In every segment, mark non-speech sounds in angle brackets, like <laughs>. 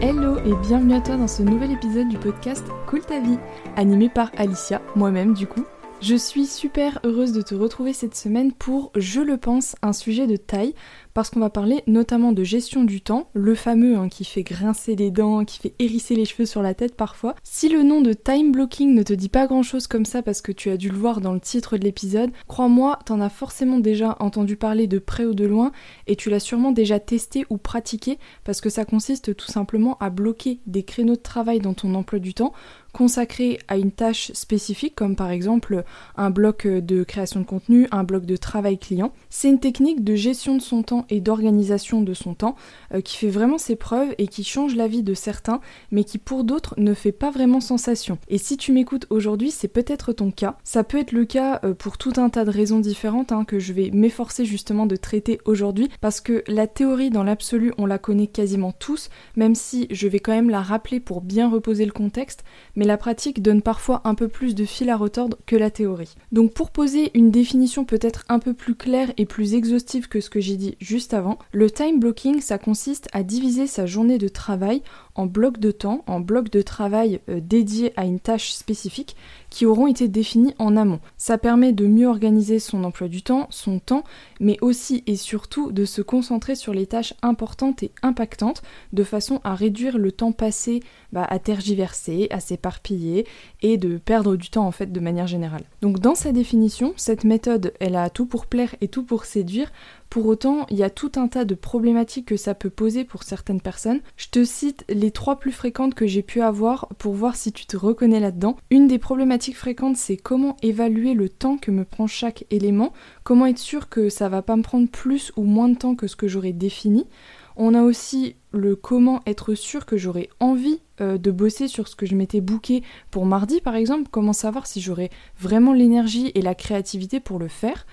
Hello et bienvenue à toi dans ce nouvel épisode du podcast Cool ta vie, animé par Alicia, moi-même du coup. Je suis super heureuse de te retrouver cette semaine pour, je le pense, un sujet de taille, parce qu'on va parler notamment de gestion du temps, le fameux hein, qui fait grincer les dents, qui fait hérisser les cheveux sur la tête parfois. Si le nom de time blocking ne te dit pas grand chose comme ça parce que tu as dû le voir dans le titre de l'épisode, crois-moi, t'en as forcément déjà entendu parler de près ou de loin et tu l'as sûrement déjà testé ou pratiqué parce que ça consiste tout simplement à bloquer des créneaux de travail dans ton emploi du temps consacré à une tâche spécifique, comme par exemple un bloc de création de contenu, un bloc de travail client. C'est une technique de gestion de son temps et d'organisation de son temps euh, qui fait vraiment ses preuves et qui change la vie de certains, mais qui pour d'autres ne fait pas vraiment sensation. Et si tu m'écoutes aujourd'hui, c'est peut-être ton cas. Ça peut être le cas euh, pour tout un tas de raisons différentes hein, que je vais m'efforcer justement de traiter aujourd'hui, parce que la théorie dans l'absolu, on la connaît quasiment tous, même si je vais quand même la rappeler pour bien reposer le contexte, mais la pratique donne parfois un peu plus de fil à retordre que la théorie. Donc pour poser une définition peut-être un peu plus claire et plus exhaustive que ce que j'ai dit juste avant, le time blocking ça consiste à diviser sa journée de travail en blocs de temps, en blocs de travail euh, dédiés à une tâche spécifique qui auront été définis en amont. Ça permet de mieux organiser son emploi du temps, son temps, mais aussi et surtout de se concentrer sur les tâches importantes et impactantes de façon à réduire le temps passé bah, à tergiverser, à s'éparpiller et de perdre du temps en fait de manière générale. Donc dans sa définition, cette méthode, elle a tout pour plaire et tout pour séduire pour autant, il y a tout un tas de problématiques que ça peut poser pour certaines personnes. Je te cite les trois plus fréquentes que j'ai pu avoir pour voir si tu te reconnais là-dedans. Une des problématiques fréquentes, c'est comment évaluer le temps que me prend chaque élément, comment être sûr que ça va pas me prendre plus ou moins de temps que ce que j'aurais défini. On a aussi le comment être sûr que j'aurais envie euh, de bosser sur ce que je m'étais booké pour mardi par exemple, comment savoir si j'aurais vraiment l'énergie et la créativité pour le faire.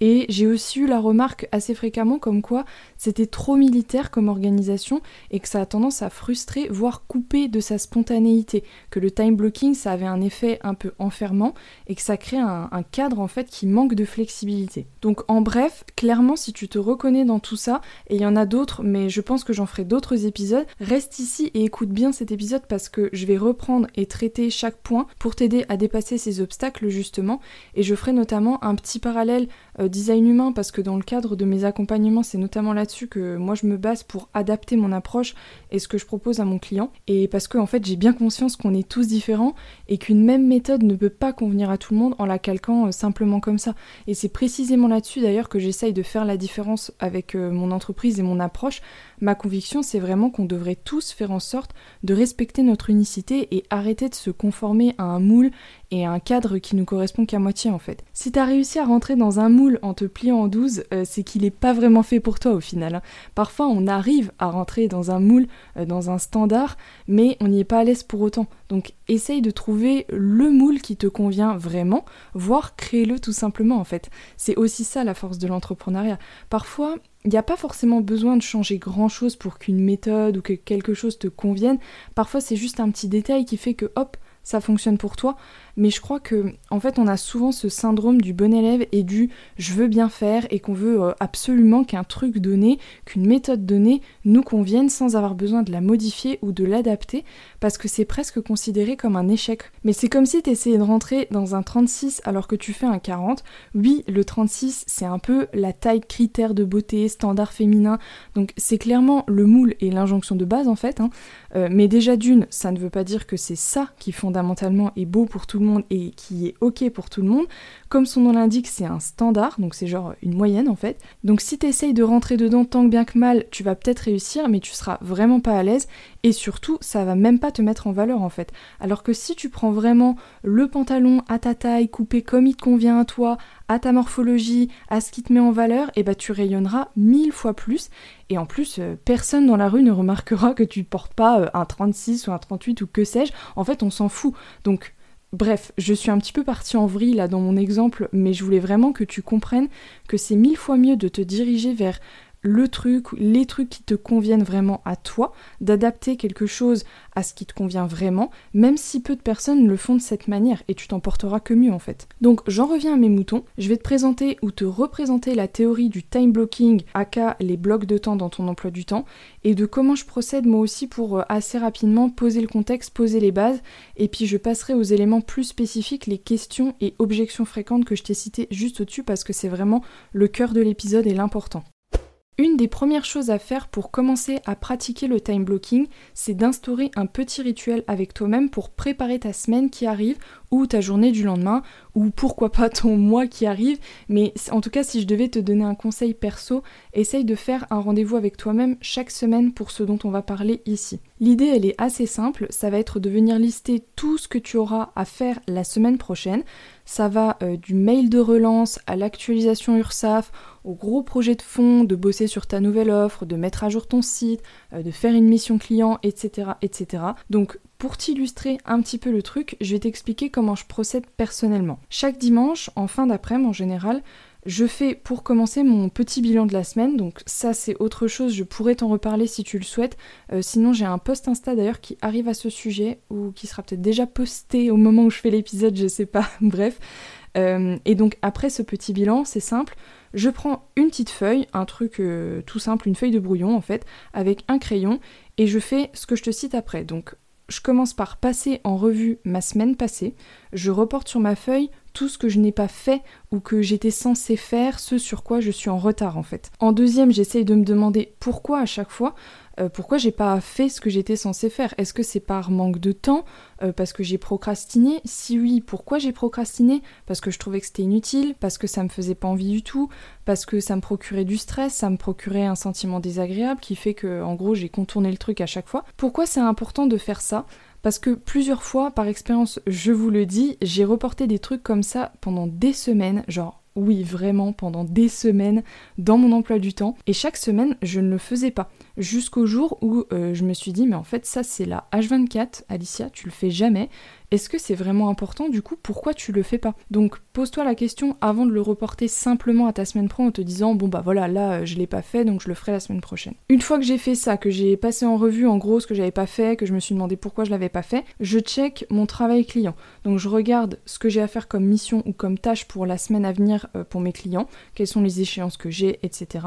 Et j'ai aussi eu la remarque assez fréquemment comme quoi c'était trop militaire comme organisation et que ça a tendance à frustrer, voire couper de sa spontanéité. Que le time blocking, ça avait un effet un peu enfermant et que ça crée un, cadre en fait qui manque de flexibilité. Donc en bref, clairement, si tu te reconnais dans tout ça, et il y en a d'autres, mais je pense que j'en ferai d'autres épisodes, reste ici et écoute bien cet épisode parce que je vais reprendre et traiter chaque point pour t'aider à dépasser ces obstacles justement. Et je ferai notamment un petit parallèle euh, design humain parce que dans le cadre de mes accompagnements, c'est notamment que moi je me base pour adapter mon approche et ce que je propose à mon client. Et parce que en fait, j'ai bien conscience qu'on est tous différents et qu'une même méthode ne peut pas convenir à tout le monde en la calquant euh, simplement comme ça. Et c'est précisément là-dessus d'ailleurs que j'essaye de faire la différence avec euh, mon entreprise et mon approche. Ma conviction, c'est vraiment qu'on devrait tous faire en sorte de respecter notre unicité et arrêter de se conformer à un moule et un cadre qui nous correspond qu'à moitié en fait. Si t'as réussi à rentrer dans un moule en te pliant en 12, euh, c'est qu'il n'est pas vraiment fait pour toi au final. Hein. Parfois on arrive à rentrer dans un moule, euh, dans un standard, mais on n'y est pas à l'aise pour autant. Donc essaye de trouver le moule qui te convient vraiment, voire crée-le tout simplement en fait. C'est aussi ça la force de l'entrepreneuriat. Parfois, il n'y a pas forcément besoin de changer grand chose pour qu'une méthode ou que quelque chose te convienne. Parfois, c'est juste un petit détail qui fait que hop, ça fonctionne pour toi mais je crois que en fait on a souvent ce syndrome du bon élève et du je veux bien faire et qu'on veut euh, absolument qu'un truc donné, qu'une méthode donnée nous convienne sans avoir besoin de la modifier ou de l'adapter parce que c'est presque considéré comme un échec. Mais c'est comme si tu essayais de rentrer dans un 36 alors que tu fais un 40. Oui, le 36 c'est un peu la taille critère de beauté, standard féminin, donc c'est clairement le moule et l'injonction de base en fait. Hein. Euh, mais déjà d'une, ça ne veut pas dire que c'est ça qui fondamentalement est beau pour tout le monde et qui est ok pour tout le monde. Comme son nom l'indique, c'est un standard, donc c'est genre une moyenne en fait. Donc si t'essayes de rentrer dedans tant que bien que mal, tu vas peut-être réussir, mais tu seras vraiment pas à l'aise et surtout ça va même pas te mettre en valeur en fait. Alors que si tu prends vraiment le pantalon à ta taille, coupé comme il te convient à toi, à ta morphologie, à ce qui te met en valeur, et eh bah ben, tu rayonneras mille fois plus. Et en plus, euh, personne dans la rue ne remarquera que tu portes pas euh, un 36 ou un 38 ou que sais-je. En fait, on s'en fout. Donc Bref, je suis un petit peu partie en vrille là dans mon exemple, mais je voulais vraiment que tu comprennes que c'est mille fois mieux de te diriger vers le truc, les trucs qui te conviennent vraiment à toi, d'adapter quelque chose à ce qui te convient vraiment, même si peu de personnes le font de cette manière, et tu t'en porteras que mieux en fait. Donc j'en reviens à mes moutons, je vais te présenter ou te représenter la théorie du time blocking, aka les blocs de temps dans ton emploi du temps, et de comment je procède moi aussi pour euh, assez rapidement poser le contexte, poser les bases, et puis je passerai aux éléments plus spécifiques, les questions et objections fréquentes que je t'ai citées juste au-dessus, parce que c'est vraiment le cœur de l'épisode et l'important. Une des premières choses à faire pour commencer à pratiquer le time blocking, c'est d'instaurer un petit rituel avec toi-même pour préparer ta semaine qui arrive ou ta journée du lendemain ou pourquoi pas <laughs> ton mois qui arrive. Mais en tout cas, si je devais te donner un conseil perso, essaye de faire un rendez-vous avec toi-même chaque semaine pour ce dont on va parler ici. L'idée, elle est assez simple, ça va être de venir lister tout ce que tu auras à faire la semaine prochaine. Ça va euh, du mail de relance à l'actualisation URSAF, au gros projet de fond, de bosser sur ta nouvelle offre, de mettre à jour ton site, euh, de faire une mission client, etc. etc. Donc pour t'illustrer un petit peu le truc, je vais t'expliquer comment je procède personnellement. Chaque dimanche, en fin d'après-midi en général, je fais pour commencer mon petit bilan de la semaine, donc ça c'est autre chose, je pourrais t'en reparler si tu le souhaites. Euh, sinon j'ai un post Insta d'ailleurs qui arrive à ce sujet, ou qui sera peut-être déjà posté au moment où je fais l'épisode, je sais pas, <laughs> bref. Euh, et donc après ce petit bilan, c'est simple, je prends une petite feuille, un truc euh, tout simple, une feuille de brouillon en fait, avec un crayon, et je fais ce que je te cite après. Je commence par passer en revue ma semaine passée, je reporte sur ma feuille tout ce que je n'ai pas fait ou que j'étais censé faire, ce sur quoi je suis en retard en fait. En deuxième, j'essaye de me demander pourquoi à chaque fois, euh, pourquoi j'ai pas fait ce que j'étais censé faire. Est-ce que c'est par manque de temps, euh, parce que j'ai procrastiné? Si oui, pourquoi j'ai procrastiné? Parce que je trouvais que c'était inutile, parce que ça me faisait pas envie du tout, parce que ça me procurait du stress, ça me procurait un sentiment désagréable qui fait que en gros j'ai contourné le truc à chaque fois. Pourquoi c'est important de faire ça? Parce que plusieurs fois, par expérience, je vous le dis, j'ai reporté des trucs comme ça pendant des semaines, genre oui, vraiment, pendant des semaines dans mon emploi du temps. Et chaque semaine, je ne le faisais pas. Jusqu'au jour où euh, je me suis dit, mais en fait, ça c'est la H24, Alicia, tu le fais jamais. Est-ce que c'est vraiment important Du coup, pourquoi tu le fais pas? Donc, pose-toi la question avant de le reporter simplement à ta semaine pro en te disant bon bah voilà, là euh, je l'ai pas fait donc je le ferai la semaine prochaine. Une fois que j'ai fait ça, que j'ai passé en revue en gros ce que j'avais pas fait, que je me suis demandé pourquoi je l'avais pas fait, je check mon travail client. Donc je regarde ce que j'ai à faire comme mission ou comme tâche pour la semaine à venir euh, pour mes clients, quelles sont les échéances que j'ai, etc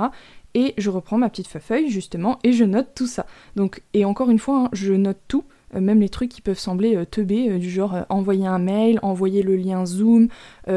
et je reprends ma petite feuille justement et je note tout ça. Donc et encore une fois, hein, je note tout même les trucs qui peuvent sembler euh, teubés, euh, du genre envoyer un mail, envoyer le lien Zoom,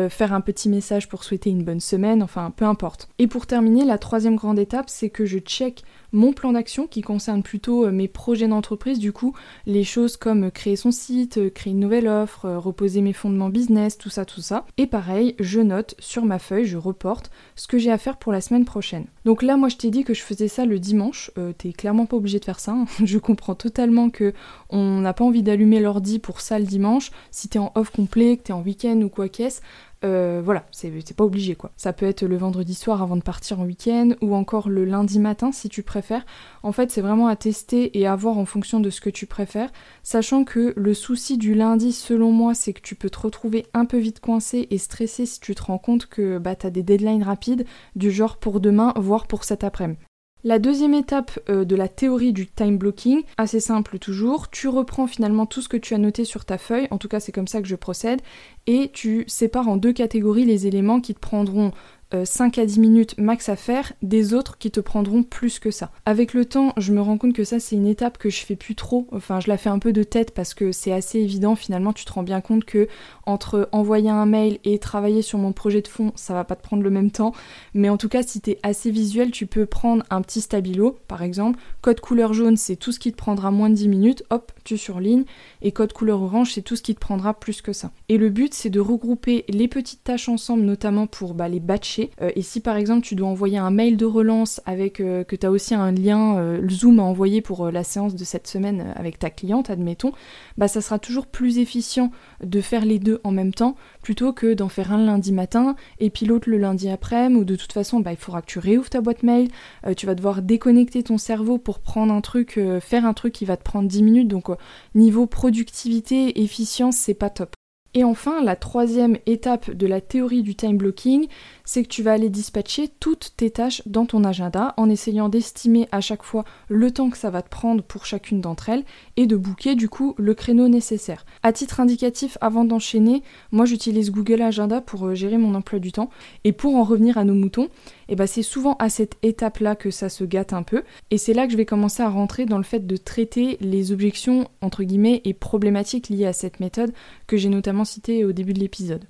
faire un petit message pour souhaiter une bonne semaine, enfin peu importe. Et pour terminer, la troisième grande étape, c'est que je check mon plan d'action qui concerne plutôt mes projets d'entreprise, du coup les choses comme créer son site, créer une nouvelle offre, reposer mes fondements business, tout ça, tout ça. Et pareil, je note sur ma feuille, je reporte ce que j'ai à faire pour la semaine prochaine. Donc là, moi je t'ai dit que je faisais ça le dimanche, t'es clairement pas obligé de faire ça, hein. <laughs> je comprends totalement que on n'a pas envie d'allumer l'ordi pour ça le dimanche, si t'es en off complet, que t'es en week-end ou quoi qu'est-ce, euh, voilà, c'est pas obligé quoi. Ça peut être le vendredi soir avant de partir en week-end ou encore le lundi matin si tu préfères. En fait, c'est vraiment à tester et à voir en fonction de ce que tu préfères, sachant que le souci du lundi, selon moi, c'est que tu peux te retrouver un peu vite coincé et stressé si tu te rends compte que bah, t'as des deadlines rapides du genre pour demain, voire pour cet après-midi. La deuxième étape euh, de la théorie du time blocking, assez simple toujours, tu reprends finalement tout ce que tu as noté sur ta feuille, en tout cas c'est comme ça que je procède, et tu sépares en deux catégories les éléments qui te prendront 5 euh, à 10 minutes max à faire, des autres qui te prendront plus que ça. Avec le temps, je me rends compte que ça c'est une étape que je fais plus trop, enfin je la fais un peu de tête parce que c'est assez évident finalement, tu te rends bien compte que entre envoyer un mail et travailler sur mon projet de fond, ça va pas te prendre le même temps, mais en tout cas si t'es assez visuel, tu peux prendre un petit stabilo par exemple, code couleur jaune c'est tout ce qui te prendra moins de 10 minutes, hop, tu surlignes, et code couleur orange c'est tout ce qui te prendra plus que ça. Et le but c'est de regrouper les petites tâches ensemble, notamment pour bah, les batcher euh, et si par exemple tu dois envoyer un mail de relance avec euh, que tu as aussi un lien euh, le Zoom à envoyer pour la séance de cette semaine avec ta cliente, admettons, bah ça sera toujours plus efficient de faire les deux en même temps plutôt que d'en faire un lundi matin et puis l'autre le lundi après ou de toute façon bah, il faudra que tu réouvres ta boîte mail, tu vas devoir déconnecter ton cerveau pour prendre un truc, faire un truc qui va te prendre 10 minutes donc niveau productivité, efficience c'est pas top. Et enfin, la troisième étape de la théorie du time blocking, c'est que tu vas aller dispatcher toutes tes tâches dans ton agenda en essayant d'estimer à chaque fois le temps que ça va te prendre pour chacune d'entre elles et de booker du coup le créneau nécessaire. À titre indicatif, avant d'enchaîner, moi j'utilise Google Agenda pour euh, gérer mon emploi du temps. Et pour en revenir à nos moutons, et eh ben c'est souvent à cette étape-là que ça se gâte un peu. Et c'est là que je vais commencer à rentrer dans le fait de traiter les objections entre guillemets et problématiques liées à cette méthode que j'ai notamment cité au début de l'épisode.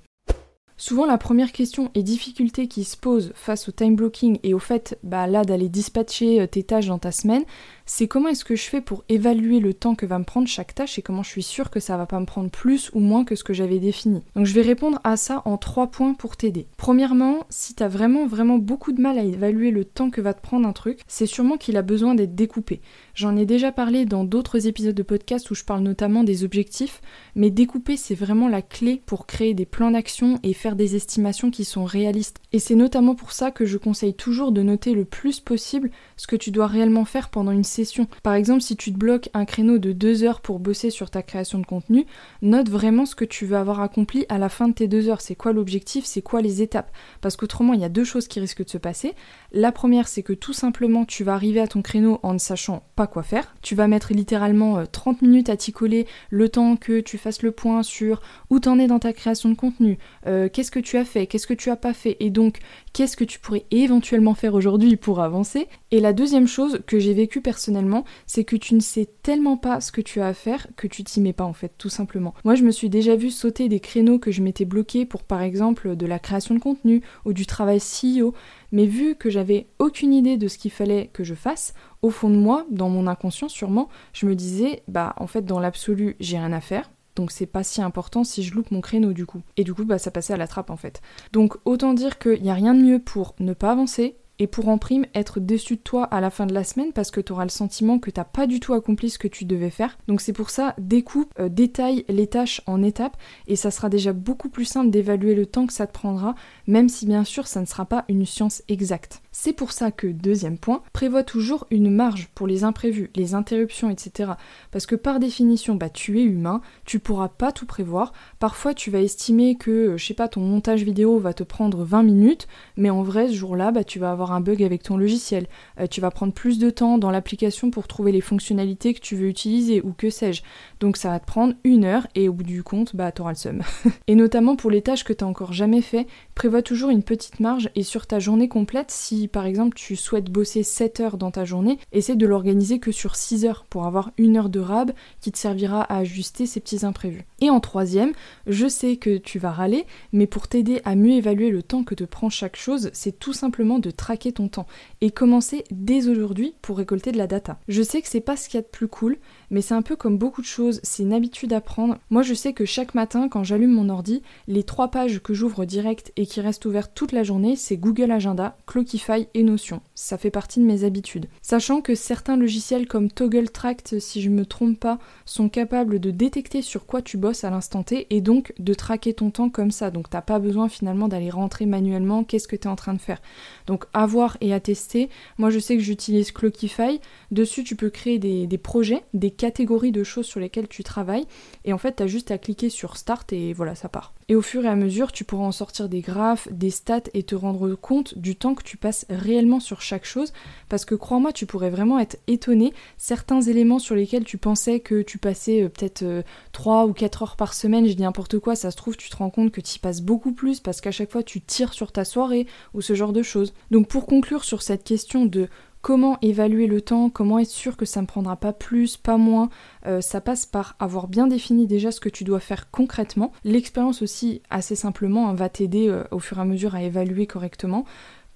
Souvent, la première question et difficulté qui se pose face au time blocking et au fait bah, là d'aller dispatcher euh, tes tâches dans ta semaine, c'est comment est-ce que je fais pour évaluer le temps que va me prendre chaque tâche et comment je suis sûre que ça va pas me prendre plus ou moins que ce que j'avais défini. Donc je vais répondre à ça en trois points pour t'aider. Premièrement, si t'as vraiment vraiment beaucoup de mal à évaluer le temps que va te prendre un truc, c'est sûrement qu'il a besoin d'être découpé. J'en ai déjà parlé dans d'autres épisodes de podcast où je parle notamment des objectifs, mais découper c'est vraiment la clé pour créer des plans d'action et faire des estimations qui sont réalistes. Et c'est notamment pour ça que je conseille toujours de noter le plus possible ce que tu dois réellement faire pendant une session. Par exemple, si tu te bloques un créneau de deux heures pour bosser sur ta création de contenu, note vraiment ce que tu veux avoir accompli à la fin de tes deux heures. C'est quoi l'objectif, c'est quoi les étapes? Parce qu'autrement, il y a deux choses qui risquent de se passer. La première, c'est que tout simplement, tu vas arriver à ton créneau en ne sachant pas quoi faire. Tu vas mettre littéralement 30 euh, minutes à t'y coller le temps que tu fasses le point sur où t'en es dans ta création de contenu, euh, qu'est-ce que tu as fait, qu'est-ce que tu as pas fait, et donc qu'est-ce que tu pourrais éventuellement faire aujourd'hui pour avancer. Et la deuxième chose que j'ai vécue personnellement, c'est que tu ne sais tellement pas ce que tu as à faire que tu t'y mets pas en fait, tout simplement. Moi je me suis déjà vu sauter des créneaux que je m'étais bloqué pour par exemple de la création de contenu ou du travail CEO, mais vu que j'avais aucune idée de ce qu'il fallait que je fasse, au fond de moi, dans mon inconscient sûrement, je me disais, bah en fait dans l'absolu, j'ai rien à faire. Donc c'est pas si important si je loupe mon créneau du coup. Et du coup, bah ça passait à la trappe en fait. Donc autant dire qu'il n'y a rien de mieux pour ne pas avancer, et pour en prime être déçu de toi à la fin de la semaine parce que tu auras le sentiment que t'as pas du tout accompli ce que tu devais faire. Donc c'est pour ça, découpe, euh, détaille les tâches en étapes et ça sera déjà beaucoup plus simple d'évaluer le temps que ça te prendra, même si bien sûr ça ne sera pas une science exacte. C'est pour ça que, deuxième point, prévois toujours une marge pour les imprévus, les interruptions, etc. Parce que par définition, bah tu es humain, tu pourras pas tout prévoir. Parfois tu vas estimer que, euh, je sais pas, ton montage vidéo va te prendre 20 minutes, mais en vrai ce jour-là, bah tu vas avoir un bug avec ton logiciel, euh, tu vas prendre plus de temps dans l'application pour trouver les fonctionnalités que tu veux utiliser ou que sais-je. Donc ça va te prendre une heure et au bout du compte, bah t'auras le seum. <laughs> et notamment pour les tâches que t'as encore jamais fait, prévois toujours une petite marge et sur ta journée complète, si par exemple tu souhaites bosser 7 heures dans ta journée, essaie de l'organiser que sur 6 heures pour avoir une heure de rab qui te servira à ajuster ces petits imprévus. Et en troisième, je sais que tu vas râler, mais pour t'aider à mieux évaluer le temps que te prend chaque chose, c'est tout simplement de traquer ton temps et commencer dès aujourd'hui pour récolter de la data. Je sais que c'est pas ce qu'il y a de plus cool, mais c'est un peu comme beaucoup de choses, c'est une habitude à prendre. Moi je sais que chaque matin quand j'allume mon ordi, les trois pages que j'ouvre direct et qui restent ouvertes toute la journée, c'est Google Agenda, Clockify et Notion. Ça fait partie de mes habitudes. Sachant que certains logiciels comme Toggle Tract, si je me trompe pas, sont capables de détecter sur quoi tu bosses à l'instant T et donc de traquer ton temps comme ça. Donc t'as pas besoin finalement d'aller rentrer manuellement qu'est-ce que tu es en train de faire? Donc avoir et à tester. Moi, je sais que j'utilise Clockify. Dessus, tu peux créer des, projets, des catégories de choses sur lesquelles tu travailles. Et en fait, tu as juste à cliquer sur Start et voilà, ça part. Et au fur et à mesure, tu pourras en sortir des graphes, des stats et te rendre compte du temps que tu passes réellement sur chaque chose. Parce que crois-moi, tu pourrais vraiment être étonné. Certains éléments sur lesquels tu pensais que tu passais euh, peut-être 3 euh, ou 4 heures par semaine, je dis n'importe quoi, ça se trouve, tu te rends compte que tu y passes beaucoup plus parce qu'à chaque fois tu tires sur ta soirée ou ce genre de choses. Donc pour conclure sur cette question de comment évaluer le temps, comment être sûr que ça ne prendra pas plus, pas moins, euh, ça passe par avoir bien défini déjà ce que tu dois faire concrètement. L'expérience aussi, assez simplement, hein, va t'aider euh, au fur et à mesure à évaluer correctement.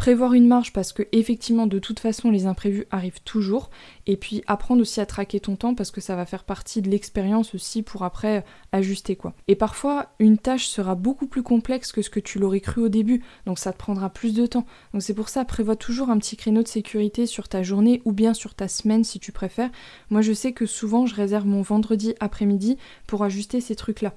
Prévoir une marge parce que effectivement de toute façon les imprévus arrivent toujours et puis apprendre aussi à traquer ton temps parce que ça va faire partie de l'expérience aussi pour après ajuster quoi. Et parfois une tâche sera beaucoup plus complexe que ce que tu l'aurais cru au début donc ça te prendra plus de temps. Donc c'est pour ça prévois toujours un petit créneau de sécurité sur ta journée ou bien sur ta semaine si tu préfères. Moi je sais que souvent je réserve mon vendredi après-midi pour ajuster ces trucs là.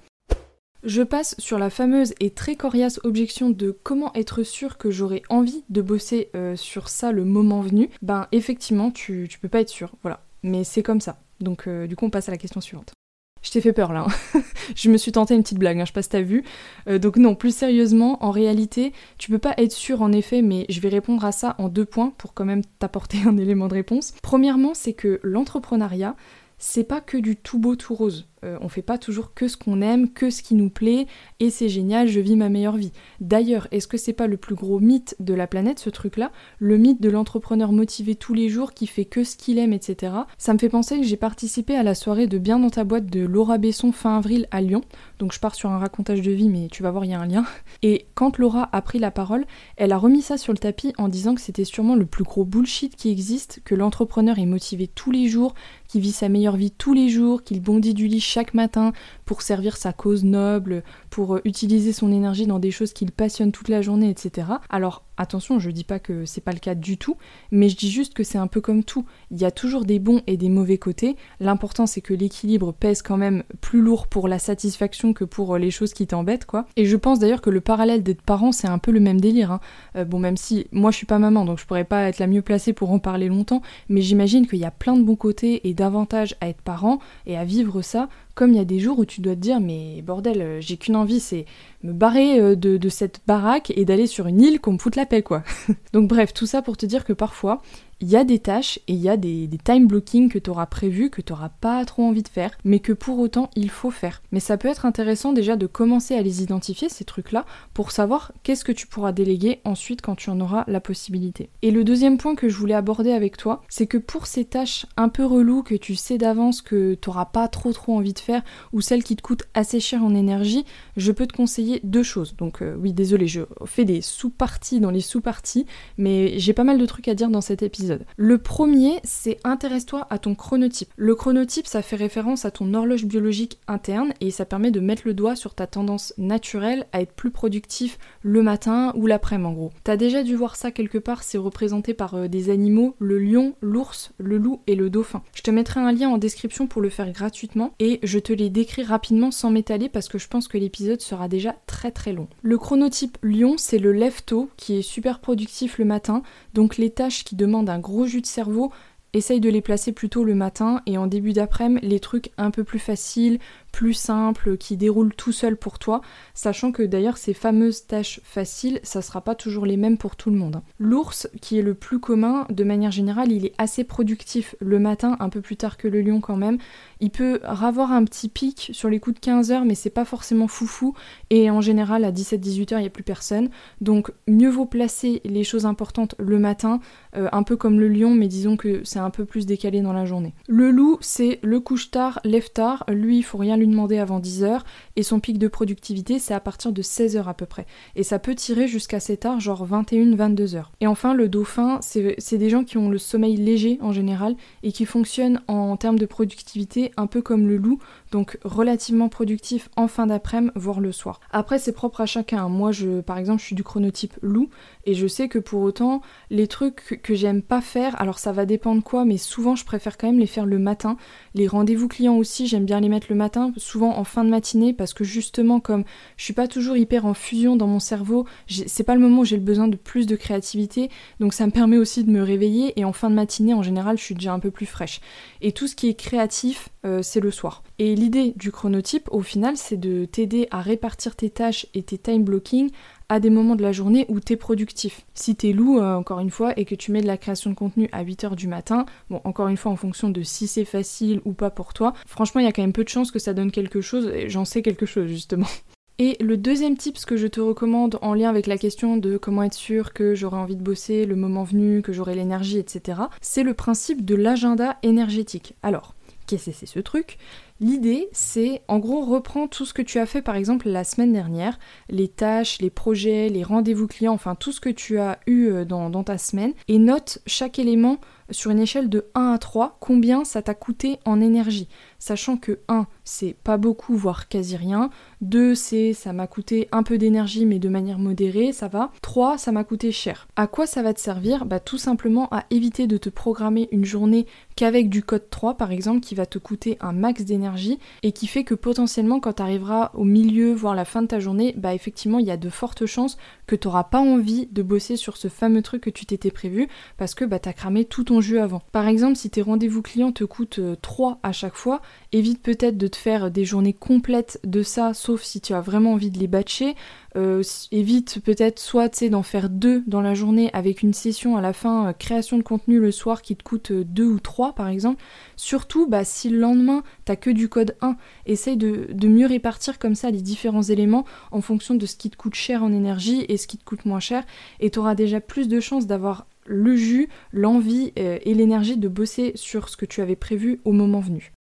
Je passe sur la fameuse et très coriace objection de comment être sûr que j'aurai envie de bosser euh, sur ça le moment venu. Ben effectivement, tu, peux pas être sûr, voilà. Mais c'est comme ça. Donc euh, du coup, on passe à la question suivante. Je t'ai fait peur là. Hein. <laughs> je me suis tenté une petite blague, hein, je sais pas si. Euh, donc non, plus sérieusement, en réalité, tu peux pas être sûr en effet, mais je vais répondre à ça en deux points pour quand même t'apporter <laughs> un élément de réponse. Premièrement, c'est que l'entrepreneuriat, c'est pas que du tout beau tout rose. Euh, on fait pas toujours que ce qu'on aime, que ce qui nous plaît, et c'est génial, je vis ma meilleure vie. D'ailleurs, est-ce que c'est pas le plus gros mythe de la planète, ce truc-là? Le mythe de l'entrepreneur motivé tous les jours, qui fait que ce qu'il aime, etc. Ça me fait penser que j'ai participé à la soirée de Bien dans ta boîte de Laura Besson fin avril à Lyon. Donc je pars sur un racontage de vie, mais tu vas voir, il y a un lien. <laughs> Et quand Laura a pris la parole, elle a remis ça sur le tapis en disant que c'était sûrement le plus gros bullshit qui existe, que l'entrepreneur est motivé tous les jours, qu'il vit sa meilleure vie tous les jours, qu'il bondit du lit chaque matin pour servir sa cause noble, pour euh, utiliser son énergie dans des choses qui le toute la journée, etc. Alors attention, je dis pas que c'est pas le cas du tout, mais je dis juste que c'est un peu comme tout. Il y a toujours des bons et des mauvais côtés. L'important c'est que l'équilibre pèse quand même plus lourd pour la satisfaction que pour euh, les choses qui t'embêtent, quoi. Et je pense d'ailleurs que le parallèle d'être parent, c'est un peu le même délire. Hein. Euh, bon, même si moi je suis pas maman, donc je pourrais pas être la mieux placée pour en parler longtemps, mais j'imagine qu'il y a plein de bons côtés et d'avantages à être parent et à vivre ça comme il y a des jours où tu dois te dire mais bordel, euh, j'ai qu'une envie, c'est me barrer euh, de, cette baraque et d'aller sur une île qu'on me foute la paix quoi. <laughs> Donc bref, tout ça pour te dire que parfois, il y a des tâches et il y a des, time blocking que tu auras prévu, que tu n'auras pas trop envie de faire, mais que pour autant il faut faire. Mais ça peut être intéressant déjà de commencer à les identifier, ces trucs-là, pour savoir qu'est-ce que tu pourras déléguer ensuite quand tu en auras la possibilité. Et le deuxième point que je voulais aborder avec toi, c'est que pour ces tâches un peu reloues que tu sais d'avance que tu n'auras pas trop trop envie de faire, ou celles qui te coûtent assez cher en énergie, je peux te conseiller deux choses. Donc euh, oui, désolé, je fais des sous-parties dans les sous-parties, mais j'ai pas mal de trucs à dire dans cet épisode le premier, c'est intéresse-toi à ton chronotype. Le chronotype, ça fait référence à ton horloge biologique interne et ça permet de mettre le doigt sur ta tendance naturelle à être plus productif le matin ou l'après-midi en gros. T'as déjà dû voir ça quelque part, c'est représenté par euh, des animaux, le lion, l'ours, le loup et le dauphin. Je te mettrai un lien en description pour le faire gratuitement et je te les décris rapidement sans m'étaler parce que je pense que l'épisode sera déjà très très long. Le chronotype lion, c'est le lève-tôt qui est super productif le matin, donc les tâches qui demandent un gros jus de cerveau, essaye de les placer plutôt le matin et en début d'après-midi les trucs un peu plus faciles, plus simple, qui déroule tout seul pour toi, sachant que d'ailleurs ces fameuses tâches faciles, ça sera pas toujours les mêmes pour tout le monde. L'ours, qui est le plus commun, de manière générale, il est assez productif le matin, un peu plus tard que le lion quand même. Il peut avoir un petit pic sur les coups de 15 heures, mais c'est pas forcément foufou, et en général à 17-18 heures, il n'y a plus personne. Donc mieux vaut placer les choses importantes le matin, euh, un peu comme le lion, mais disons que c'est un peu plus décalé dans la journée. Le loup, c'est le couche tard, lève tard, lui il faut rien lui demander avant 10 heures et son pic de productivité c'est à partir de 16 heures à peu près. Et ça peut tirer jusqu'à cet heures, genre 21-22 heures. Et enfin le dauphin, c'est des gens qui ont le sommeil léger en général et qui fonctionnent en termes de productivité un peu comme le loup, donc relativement productif en fin d'après-midi, voire le soir. Après c'est propre à chacun. Moi je, par exemple je suis du chronotype loup et je sais que pour autant les trucs que j'aime pas faire, alors ça va dépendre quoi, mais souvent je préfère quand même les faire le matin. Les rendez-vous clients aussi, j'aime bien les mettre le matin souvent en fin de matinée parce que justement comme je suis pas toujours hyper en fusion dans mon cerveau, c'est pas le moment où j'ai le besoin de plus de créativité, donc ça me permet aussi de me réveiller et en fin de matinée en général je suis déjà un peu plus fraîche. Et tout ce qui est créatif, euh, c'est le soir. Et l'idée du chronotype au final c'est de t'aider à répartir tes tâches et tes time blocking à des moments de la journée où t'es productif. Si t'es loup, euh, encore une fois, et que tu mets de la création de contenu à 8h du matin, bon, encore une fois, en fonction de si c'est facile ou pas pour toi, franchement, il y a quand même peu de chances que ça donne quelque chose, et j'en sais quelque chose, justement. <laughs> Et le deuxième tip que je te recommande en lien avec la question de comment être sûr que j'aurai envie de bosser le moment venu, que j'aurai l'énergie, etc., c'est le principe de l'agenda énergétique. Alors, qu'est-ce que c'est ce truc. L'idée, c'est en gros reprends tout ce que tu as fait par exemple la semaine dernière, les tâches, les projets, les rendez-vous clients, enfin tout ce que tu as eu euh, dans, dans ta semaine, et note chaque élément sur une échelle de 1 à 3 combien ça t'a coûté en énergie? Sachant que 1, c'est pas beaucoup, voire quasi rien. 2, c'est ça m'a coûté un peu d'énergie mais de manière modérée, ça va. 3, ça m'a coûté cher. À quoi ça va te servir? Bah tout simplement à éviter de te programmer une journée qu'avec du code 3 par exemple qui va te coûter un max d'énergie et qui fait que potentiellement quand tu arriveras au milieu, voire la fin de ta journée, bah effectivement il y a de fortes chances que tu n'auras pas envie de bosser sur ce fameux truc que tu t'étais prévu parce que bah t'as cramé tout ton jeu avant. Par exemple si tes rendez-vous clients te coûtent 3 euh, à chaque fois, Évite peut-être de te faire des journées complètes de ça, sauf si tu as vraiment envie de les batcher. Euh, évite peut-être soit d'en faire deux dans la journée avec une session à la fin euh, création de contenu le soir qui te coûte deux ou trois par exemple. Surtout bah, si le lendemain t'as que du code 1, essaye de, de, mieux répartir comme ça les différents éléments en fonction de ce qui te coûte cher en énergie et ce qui te coûte moins cher et tu auras déjà plus de chances d'avoir le jus, l'envie et l'énergie de bosser sur ce que tu avais prévu au moment venu.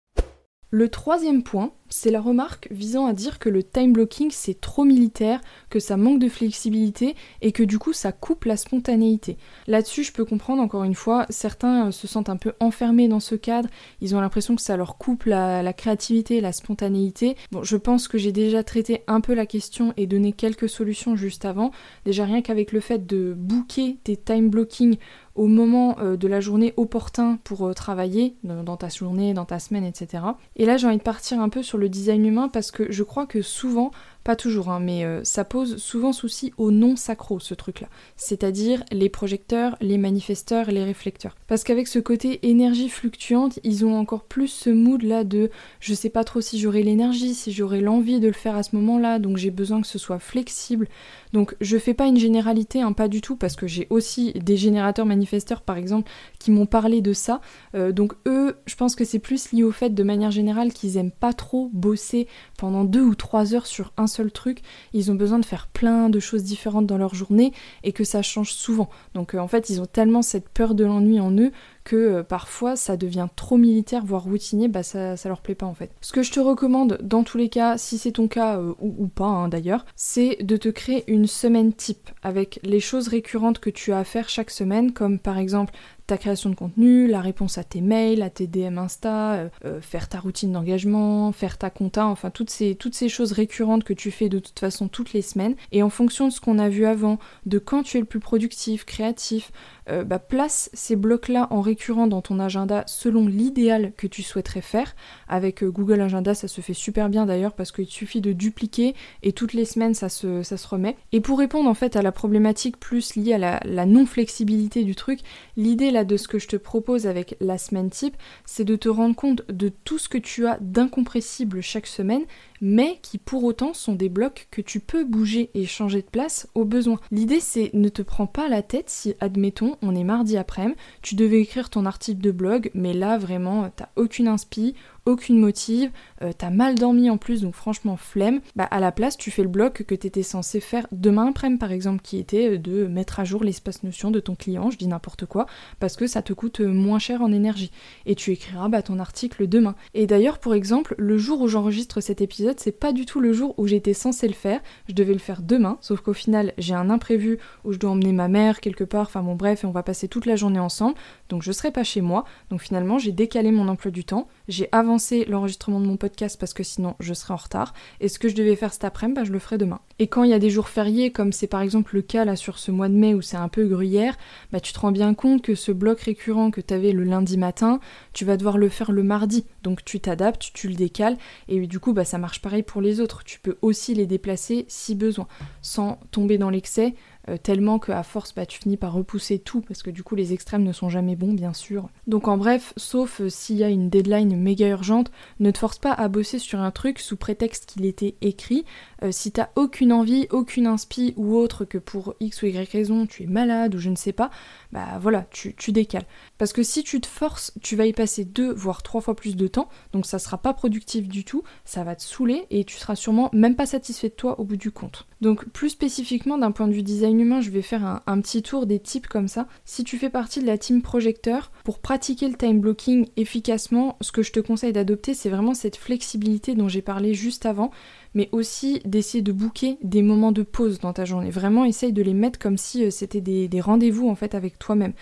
Le troisième point, c'est la remarque visant à dire que le time blocking c'est trop militaire, que ça manque de flexibilité et que du coup ça coupe la spontanéité. Là-dessus, je peux comprendre encore une fois, certains euh, se sentent un peu enfermés dans ce cadre, ils ont l'impression que ça leur coupe la, créativité, la spontanéité. Bon, je pense que j'ai déjà traité un peu la question et donné quelques solutions juste avant. Déjà rien qu'avec le fait de booker tes time blocking au moment euh, de la journée opportun pour euh, travailler, dans ta journée, dans ta semaine, etc. Et là j'ai envie de partir un peu sur le design humain parce que je crois que souvent pas toujours, hein, mais euh, ça pose souvent souci aux non-sacro, ce truc-là. C'est-à-dire les projecteurs, les manifesteurs, les réflecteurs. Parce qu'avec ce côté énergie fluctuante, ils ont encore plus ce mood-là de je sais pas trop si j'aurai l'énergie, si j'aurai l'envie de le faire à ce moment-là, donc j'ai besoin que ce soit flexible. Donc je fais pas une généralité, hein, pas du tout, parce que j'ai aussi des générateurs manifesteurs, par exemple, qui m'ont parlé de ça. Euh, donc eux, je pense que c'est plus lié au fait, de manière générale, qu'ils aiment pas trop bosser pendant deux ou trois heures sur un seul truc, ils ont besoin de faire plein de choses différentes dans leur journée et que ça change souvent. Donc euh, en fait, ils ont tellement cette peur de l'ennui en eux que euh, parfois ça devient trop militaire, voire routinier, bah ça, ça leur plaît pas en fait. Ce que je te recommande dans tous les cas, si c'est ton cas euh, ou, pas hein, d'ailleurs, c'est de te créer une semaine type avec les choses récurrentes que tu as à faire chaque semaine, comme par exemple création de contenu, la réponse à tes mails, à tes DM Insta, euh, euh, faire ta routine d'engagement, faire ta compta, enfin toutes ces, toutes ces choses récurrentes que tu fais de toute façon toutes les semaines. Et en fonction de ce qu'on a vu avant, de quand tu es le plus productif, créatif, euh, bah, place ces blocs-là en récurrent dans ton agenda selon l'idéal que tu souhaiterais faire. Avec Google Agenda, ça se fait super bien d'ailleurs parce qu'il suffit de dupliquer et toutes les semaines ça se, ça se remet. Et pour répondre en fait à la problématique plus liée à la, la non-flexibilité du truc, l'idée là de ce que je te propose avec la semaine type, c'est de te rendre compte de tout ce que tu as d'incompressible chaque semaine, mais qui pour autant sont des blocs que tu peux bouger et changer de place au besoin. L'idée c'est ne te prends pas la tête si, admettons, on est mardi après-midi, tu devais écrire ton article de blog, mais là vraiment t'as aucune inspi, aucune motive, euh, t'as mal dormi en plus, donc franchement flemme, bah à la place tu fais le bloc que t'étais censé faire demain après-midi par exemple, qui était euh, de mettre à jour l'espace notion de ton client, je dis n'importe quoi, parce que ça te coûte euh, moins cher en énergie. Et tu écriras bah, ton article demain. Et d'ailleurs, pour exemple, le jour où j'enregistre cet épisode, c'est pas du tout le jour où j'étais censé le faire, je devais le faire demain, sauf qu'au final j'ai un imprévu où je dois emmener ma mère quelque part, enfin bon bref, et on va passer toute la journée ensemble, donc je serai pas chez moi, donc finalement j'ai décalé mon emploi du temps, j'ai avancé l'enregistrement de mon podcast parce que sinon je serais en retard. Et ce que je devais faire cet après-midi, bah, je le ferai demain. Et quand il y a des jours fériés, comme c'est par exemple le cas là sur ce mois de mai où c'est un peu gruyère, bah tu te rends bien compte que ce bloc récurrent que tu avais le lundi matin, tu vas devoir le faire le mardi. Donc tu t'adaptes, tu le décales, et du coup bah ça marche pareil pour les autres. Tu peux aussi les déplacer si besoin, sans tomber dans l'excès. Euh, tellement qu'à force bah, tu finis par repousser tout parce que du coup les extrêmes ne sont jamais bons bien sûr. Donc en bref, sauf euh, s'il y a une deadline méga urgente, ne te force pas à bosser sur un truc sous prétexte qu'il était écrit. Euh, si t'as aucune envie, aucune inspi ou autre que pour X ou Y raison tu es malade ou je ne sais pas, bah voilà, tu, tu décales. Parce que si tu te forces, tu vas y passer deux voire trois fois plus de temps, donc ça sera pas productif du tout, ça va te saouler et tu seras sûrement même pas satisfait de toi au bout du compte. Donc plus spécifiquement d'un point de vue design humain, je vais faire un, petit tour des types comme ça. Si tu fais partie de la team projecteur, pour pratiquer le time blocking efficacement, ce que je te conseille d'adopter, c'est vraiment cette flexibilité dont j'ai parlé juste avant, mais aussi d'essayer de booker des moments de pause dans ta journée. Vraiment, essaye de les mettre comme si euh, c'était des, des rendez-vous en fait avec toi-même.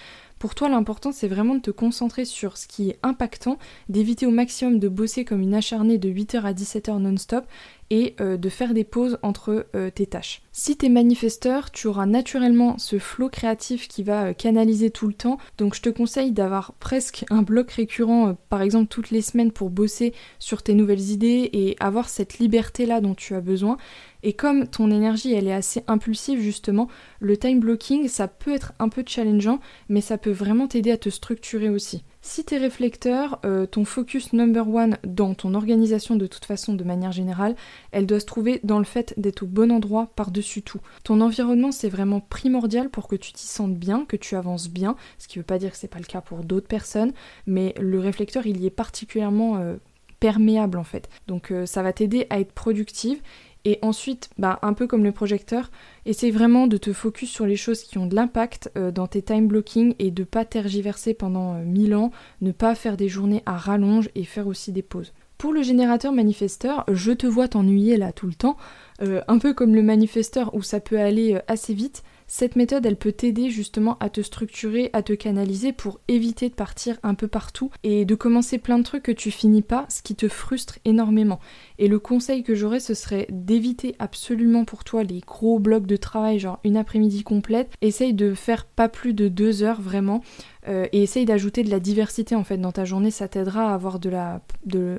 Pour toi, l'important, c'est vraiment de te concentrer sur ce qui est impactant, d'éviter au maximum de bosser comme une acharnée de 8h à 17h non-stop et euh, de faire des pauses entre euh, tes tâches. Si tu es manifesteur, tu auras naturellement ce flot créatif qui va euh, canaliser tout le temps, donc je te conseille d'avoir presque un bloc récurrent, par exemple toutes les semaines pour bosser sur tes nouvelles idées et avoir cette liberté là dont tu as besoin. Et comme ton énergie elle est assez impulsive justement, le time blocking ça peut être un peu challengeant, mais ça peut vraiment t'aider à te structurer aussi. Si t'es réflecteur, euh, ton focus number one dans ton organisation de toute façon de manière générale, elle doit se trouver dans le fait d'être au bon endroit par-dessus tout. Ton environnement c'est vraiment primordial pour que tu t'y sentes bien, que tu avances bien, ce qui veut pas dire que c'est pas le cas pour d'autres personnes, mais le réflecteur il y est particulièrement euh, perméable en fait. Donc euh, ça va t'aider à être productive et ensuite, bah, un peu comme le projecteur, essaye vraiment de te focus sur les choses qui ont de l'impact euh, dans tes time blocking et de pas tergiverser pendant euh, ans, ne pas faire des journées à rallonge et faire aussi des pauses. Pour le générateur manifesteur, je te vois t'ennuyer là tout le temps, un peu comme le manifesteur où ça peut aller assez vite, cette méthode, elle peut t'aider justement à te structurer, à te canaliser pour éviter de partir un peu partout et de commencer plein de trucs que tu finis pas, ce qui te frustre énormément. Et le conseil que j'aurais, ce serait d'éviter absolument pour toi les gros blocs de travail, genre une après-midi complète. Essaye de faire pas plus de deux heures vraiment. Euh, et essaye d'ajouter de la diversité en fait dans ta journée, ça t'aidera à avoir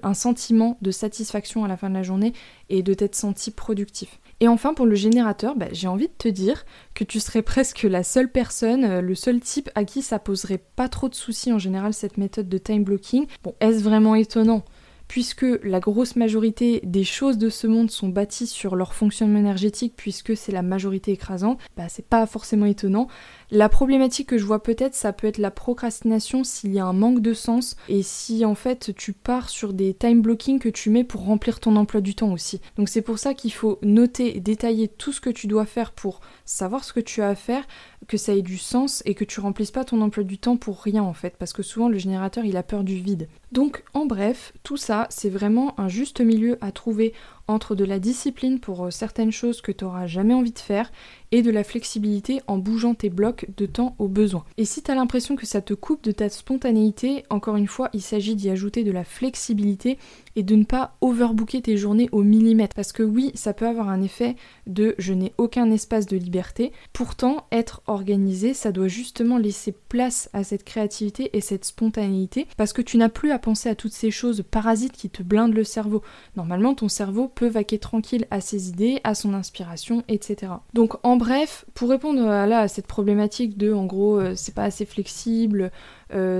un sentiment de satisfaction à la fin de la journée et de t'être senti productif. Et enfin, pour le générateur, bah, j'ai envie de te dire que tu serais presque la seule personne, euh, le seul type à qui ça poserait pas trop de soucis en général cette méthode de time blocking. Bon, est-ce vraiment étonnant? Puisque la grosse majorité des choses de ce monde sont bâties sur leur fonctionnement énergétique, puisque c'est la majorité écrasante, bah c'est pas forcément étonnant. La problématique que je vois peut-être, ça peut être la procrastination s'il y a un manque de sens et si en fait tu pars sur des time blocking que tu mets pour remplir ton emploi du temps aussi. Donc c'est pour ça qu'il faut noter, détailler tout ce que tu dois faire pour savoir ce que tu as à faire, que ça ait du sens et que tu remplisses pas ton emploi du temps pour rien en fait, parce que souvent le générateur il a peur du vide. Donc en bref, tout ça c'est vraiment un juste milieu à trouver entre de la discipline pour euh, certaines choses que tu n'auras jamais envie de faire et de la flexibilité en bougeant tes blocs de temps au besoin. Et si tu as l'impression que ça te coupe de ta spontanéité, encore une fois, il s'agit d'y ajouter de la flexibilité et de ne pas overbooker tes journées au millimètre. Parce que oui, ça peut avoir un effet de je n'ai aucun espace de liberté. Pourtant, être organisé, ça doit justement laisser place à cette créativité et cette spontanéité parce que tu n'as plus à penser à toutes ces choses parasites qui te blindent le cerveau. Normalement, ton cerveau peut vaquer tranquille à ses idées, à son inspiration, etc. Donc en bref, pour répondre à, cette problématique de en gros euh, c'est pas assez flexible,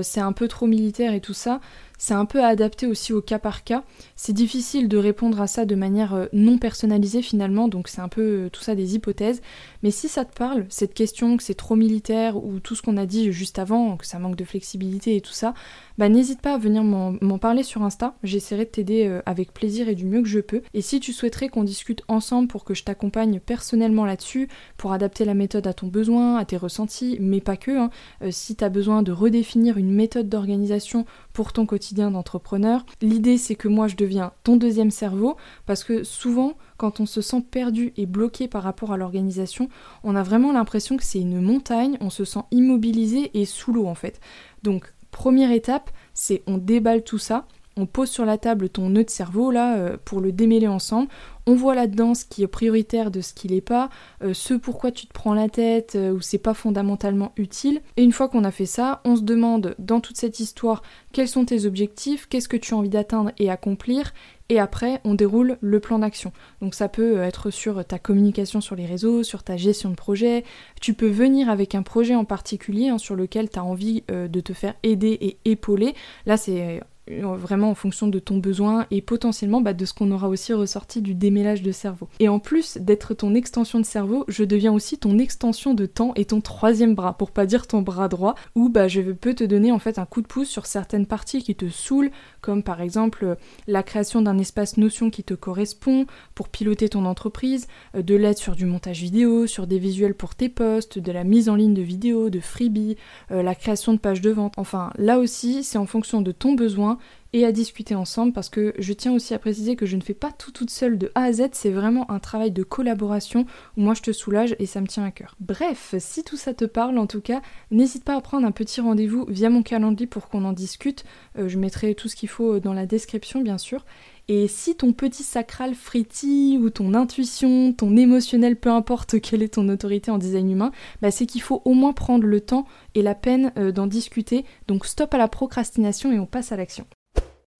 c'est un peu trop militaire et tout ça, c'est un peu à adapter aussi au cas par cas. C'est difficile de répondre à ça de manière euh, non personnalisée finalement, donc c'est un peu euh, tout ça des hypothèses. Mais si ça te parle, cette question que c'est trop militaire ou tout ce qu'on a dit juste avant, que ça manque de flexibilité et tout ça, bah n'hésite pas à venir m'en parler sur Insta. J'essaierai de t'aider euh, avec plaisir et du mieux que je peux. Et si tu souhaiterais qu'on discute ensemble pour que je t'accompagne personnellement là-dessus, pour adapter la méthode à ton besoin, à tes ressentis, mais pas que, hein, si tu as besoin de redéfinir une méthode d'organisation pour ton quotidien, d'entrepreneur. L'idée c'est que moi je deviens ton deuxième cerveau parce que souvent quand on se sent perdu et bloqué par rapport à l'organisation, on a vraiment l'impression que c'est une montagne, on se sent immobilisé et sous l'eau en fait. Donc première étape, c'est on déballe tout ça, on pose sur la table ton nœud de cerveau là euh, pour le démêler ensemble. On voit là-dedans ce qui est prioritaire de ce qui n'est pas, euh, ce pourquoi tu te prends la tête euh, ou c'est pas fondamentalement utile. Et une fois qu'on a fait ça, on se demande dans toute cette histoire quels sont tes objectifs, qu'est-ce que tu as envie d'atteindre et accomplir. Et après, on déroule le plan d'action. Donc ça peut être sur ta communication sur les réseaux, sur ta gestion de projet. Tu peux venir avec un projet en particulier hein, sur lequel tu as envie de te faire aider et épauler. Là, c'est vraiment en fonction de ton besoin et potentiellement bah, de ce qu'on aura aussi ressorti du démêlage de cerveau. Et en plus d'être ton extension de cerveau, je deviens aussi ton extension de temps et ton troisième bras, pour pas dire ton bras droit, où bah, je peux te donner en fait un coup de pouce sur certaines parties qui te saoulent, comme par exemple la création d'un espace notion qui te correspond pour piloter ton entreprise, euh, de l'aide sur du montage vidéo, sur des visuels pour tes posts, de la mise en ligne de vidéos, de freebies, euh, la création de pages de vente. Enfin, là aussi, c'est en fonction de ton besoin et à discuter ensemble parce que je tiens aussi à préciser que je ne fais pas tout toute seule de A à Z, c'est vraiment un travail de collaboration où moi je te soulage et ça me tient à cœur. Bref, si tout ça te parle en tout cas, n'hésite pas à prendre un petit rendez-vous via mon calendrier pour qu'on en discute. Euh, je mettrai tout ce qu'il faut dans la description bien sûr. Et si ton petit sacral frétille ou ton intuition, ton émotionnel, peu importe quelle est ton autorité en design humain, bah c'est qu'il faut au moins prendre le temps et la peine euh, d'en discuter. Donc stop à la procrastination et on passe à l'action.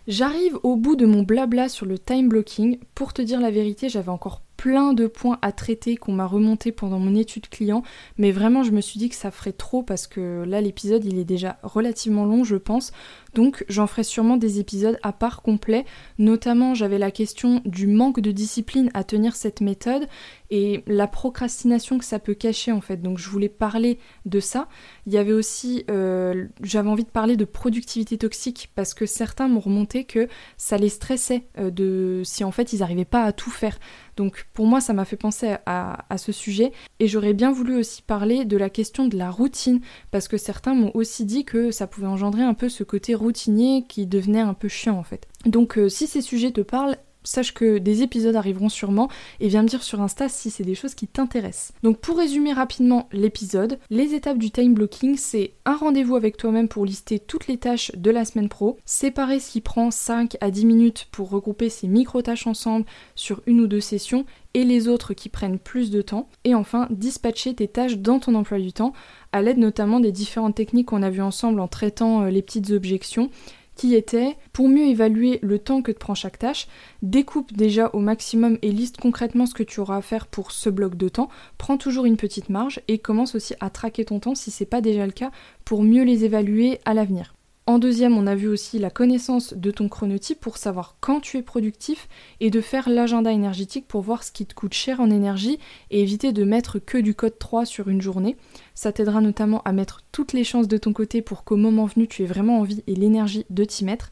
J'arrive au bout de mon blabla sur le time blocking. Pour te dire la vérité, j'avais encore plein de points à traiter qu'on m'a remonté pendant mon étude client, mais vraiment je me suis dit que ça ferait trop parce que là l'épisode il est déjà relativement long je pense, donc j'en ferai sûrement des épisodes à part complet, notamment j'avais la question du manque de discipline à tenir cette méthode et la procrastination que ça peut cacher en fait, donc je voulais parler de ça. Il y avait aussi, euh, j'avais envie de parler de productivité toxique parce que certains m'ont remonté que ça les stressait euh, de si en fait ils n'arrivaient pas à tout faire. Donc pour moi, ça m'a fait penser à, ce sujet. Et j'aurais bien voulu aussi parler de la question de la routine, parce que certains m'ont aussi dit que ça pouvait engendrer un peu ce côté routinier qui devenait un peu chiant en fait. Donc euh, si ces sujets te parlent, sache que des épisodes arriveront sûrement et viens me dire sur Insta si c'est des choses qui t'intéressent. Donc pour résumer rapidement l'épisode, les étapes du time blocking, c'est un rendez-vous avec toi-même pour lister toutes les tâches de la semaine pro, séparer ce qui prend 5 à 10 minutes pour regrouper ces micro-tâches ensemble sur une ou deux sessions et les autres qui prennent plus de temps, et enfin dispatcher tes tâches dans ton emploi du temps à l'aide notamment des différentes techniques qu'on a vues ensemble en traitant euh, les petites objections qui était pour mieux évaluer le temps que te prend chaque tâche, découpe déjà au maximum et liste concrètement ce que tu auras à faire pour ce bloc de temps, prends toujours une petite marge et commence aussi à traquer ton temps si c'est pas déjà le cas pour mieux les évaluer à l'avenir. En deuxième, on a vu aussi la connaissance de ton chronotype pour savoir quand tu es productif et de faire l'agenda énergétique pour voir ce qui te coûte cher en énergie et éviter de mettre que du code 3 sur une journée. Ça t'aidera notamment à mettre toutes les chances de ton côté pour qu'au moment venu tu aies vraiment envie et l'énergie de t'y mettre.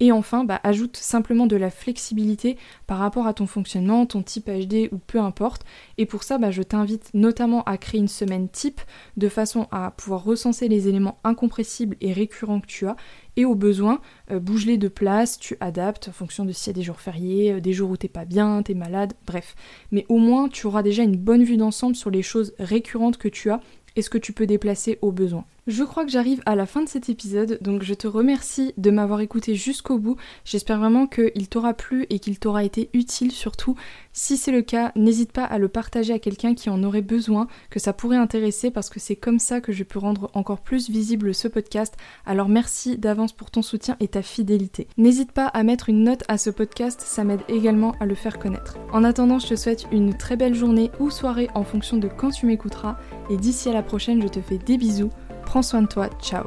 Et enfin, bah, ajoute simplement de la flexibilité par rapport à ton fonctionnement, ton type HD ou peu importe. Et pour ça, bah, je t'invite notamment à créer une semaine type de façon à pouvoir recenser les éléments incompressibles et récurrents que tu as. Et au besoin, euh, bouge-les de place, tu adaptes en fonction de s'il y a des jours fériés, euh, des jours où t'es pas bien, t'es malade, bref. Mais au moins, tu auras déjà une bonne vue d'ensemble sur les choses récurrentes que tu as et ce que tu peux déplacer au besoin. Je crois que j'arrive à la fin de cet épisode, donc je te remercie de m'avoir écouté jusqu'au bout. J'espère vraiment qu'il t'aura plu et qu'il t'aura été utile surtout. Si c'est le cas, n'hésite pas à le partager à quelqu'un qui en aurait besoin, que ça pourrait intéresser parce que c'est comme ça que je peux rendre encore plus visible ce podcast. Alors merci d'avance pour ton soutien et ta fidélité. N'hésite pas à mettre une note à ce podcast, ça m'aide également à le faire connaître. En attendant, je te souhaite une très belle journée ou soirée en fonction de quand tu m'écouteras et d'ici à la prochaine, je te fais des bisous. Prends soin de toi, ciao